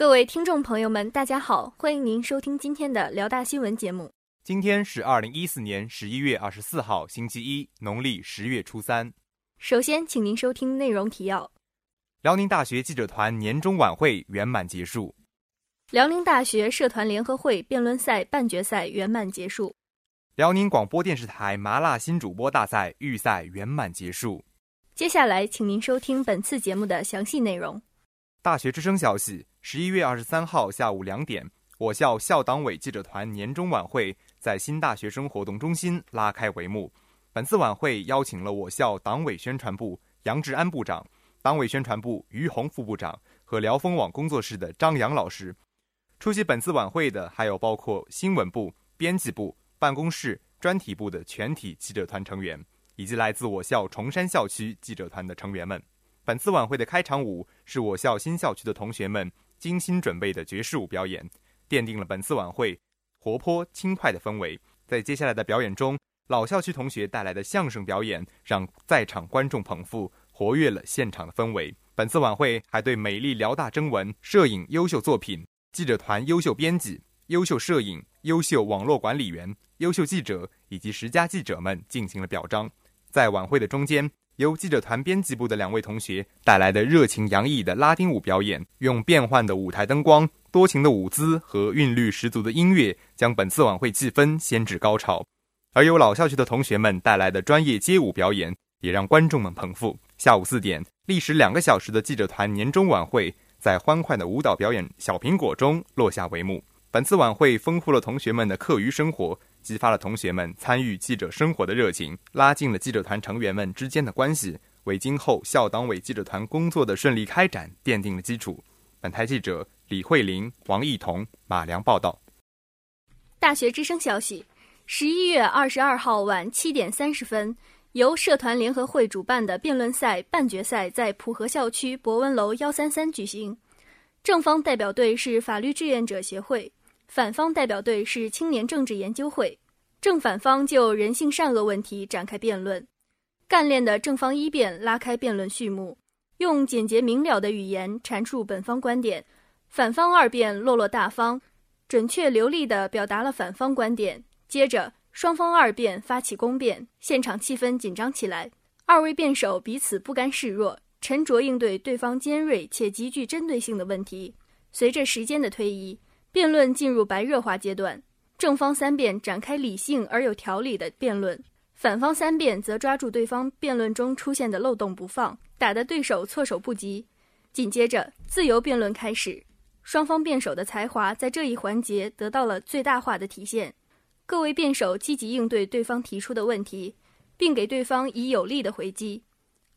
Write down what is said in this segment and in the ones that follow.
各位听众朋友们，大家好，欢迎您收听今天的辽大新闻节目。今天是二零一四年十一月二十四号，星期一，农历十月初三。首先，请您收听内容提要：辽宁大学记者团年终晚会圆满结束；辽宁大学社团联合会辩论赛半决赛圆满结束；辽宁广播电视台麻辣新主播大赛预赛圆满结束。接下来，请您收听本次节目的详细内容。大学之声消息：十一月二十三号下午两点，我校校党委记者团年终晚会在新大学生活动中心拉开帷幕。本次晚会邀请了我校党委宣传部杨志安部长、党委宣传部于红副部长和辽丰网工作室的张扬老师。出席本次晚会的还有包括新闻部、编辑部、办公室、专题部的全体记者团成员，以及来自我校崇山校区记者团的成员们。本次晚会的开场舞是我校新校区的同学们精心准备的爵士舞表演，奠定了本次晚会活泼轻快的氛围。在接下来的表演中，老校区同学带来的相声表演让在场观众捧腹，活跃了现场的氛围。本次晚会还对美丽辽大征文摄影优秀作品、记者团优秀编辑、优秀摄影、优秀网络管理员、优秀记者以及十佳记者们进行了表彰。在晚会的中间。由记者团编辑部的两位同学带来的热情洋溢的拉丁舞表演，用变幻的舞台灯光、多情的舞姿和韵律十足的音乐，将本次晚会气氛掀至高潮。而由老校区的同学们带来的专业街舞表演，也让观众们捧腹。下午四点，历时两个小时的记者团年终晚会，在欢快的舞蹈表演《小苹果》中落下帷幕。本次晚会丰富了同学们的课余生活。激发了同学们参与记者生活的热情，拉近了记者团成员们之间的关系，为今后校党委记者团工作的顺利开展奠定了基础。本台记者李慧玲、王艺彤、马良报道。大学之声消息：十一月二十二号晚七点三十分，由社团联合会主办的辩论赛半决赛在浦河校区博文楼幺三三举行，正方代表队是法律志愿者协会。反方代表队是青年政治研究会，正反方就人性善恶问题展开辩论。干练的正方一辩拉开辩论序幕，用简洁明了的语言阐述本方观点；反方二辩落落大方，准确流利地表达了反方观点。接着，双方二辩发起攻辩，现场气氛紧张起来。二位辩手彼此不甘示弱，沉着应对对方尖锐且极具针对性的问题。随着时间的推移。辩论进入白热化阶段，正方三辩展开理性而有条理的辩论，反方三辩则抓住对方辩论中出现的漏洞不放，打得对手措手不及。紧接着，自由辩论开始，双方辩手的才华在这一环节得到了最大化的体现。各位辩手积极应对对方提出的问题，并给对方以有力的回击。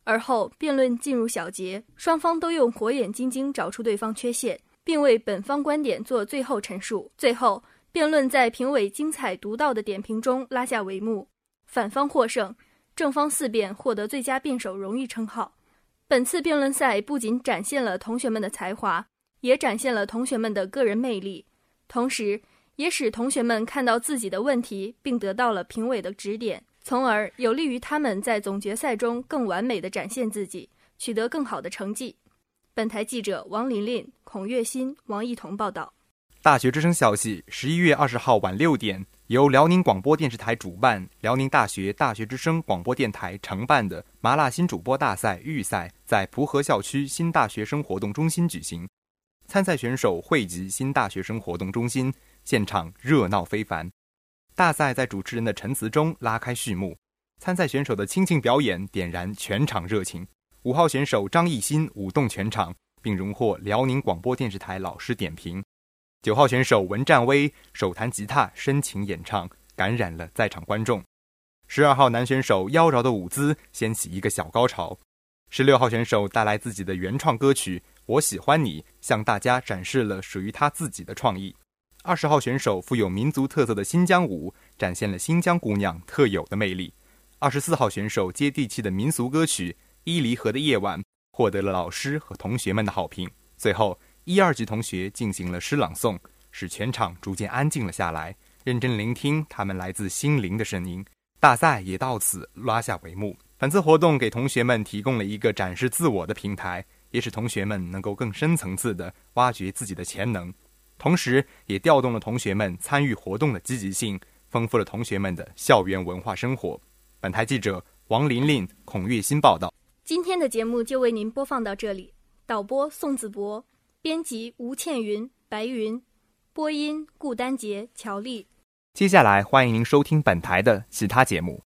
而后，辩论进入小结，双方都用火眼金睛找出对方缺陷。并为本方观点做最后陈述。最后，辩论在评委精彩独到的点评中拉下帷幕，反方获胜，正方四辩获得最佳辩手荣誉称号。本次辩论赛不仅展现了同学们的才华，也展现了同学们的个人魅力，同时也使同学们看到自己的问题，并得到了评委的指点，从而有利于他们在总决赛中更完美的展现自己，取得更好的成绩。本台记者王琳琳、孔月新、王艺彤报道。大学之声消息：十一月二十号晚六点，由辽宁广播电视台主办、辽宁大学大学之声广播电台承办的麻辣新主播大赛预赛，在蒲河校区新大学生活动中心举行。参赛选手汇集新大学生活动中心，现场热闹非凡。大赛在主持人的陈词中拉开序幕，参赛选手的倾情表演点燃全场热情。五号选手张艺兴舞动全场，并荣获辽宁广播电视台老师点评。九号选手文占威手弹吉他，深情演唱，感染了在场观众。十二号男选手妖娆的舞姿掀起一个小高潮。十六号选手带来自己的原创歌曲《我喜欢你》，向大家展示了属于他自己的创意。二十号选手富有民族特色的新疆舞，展现了新疆姑娘特有的魅力。二十四号选手接地气的民俗歌曲。伊犁河的夜晚获得了老师和同学们的好评。最后，一二级同学进行了诗朗诵，使全场逐渐安静了下来，认真聆听他们来自心灵的声音。大赛也到此拉下帷幕。本次活动给同学们提供了一个展示自我的平台，也使同学们能够更深层次地挖掘自己的潜能，同时也调动了同学们参与活动的积极性，丰富了同学们的校园文化生活。本台记者王琳琳、孔月新报道。今天的节目就为您播放到这里，导播宋子博，编辑吴倩云、白云，播音顾丹杰、乔丽。接下来欢迎您收听本台的其他节目。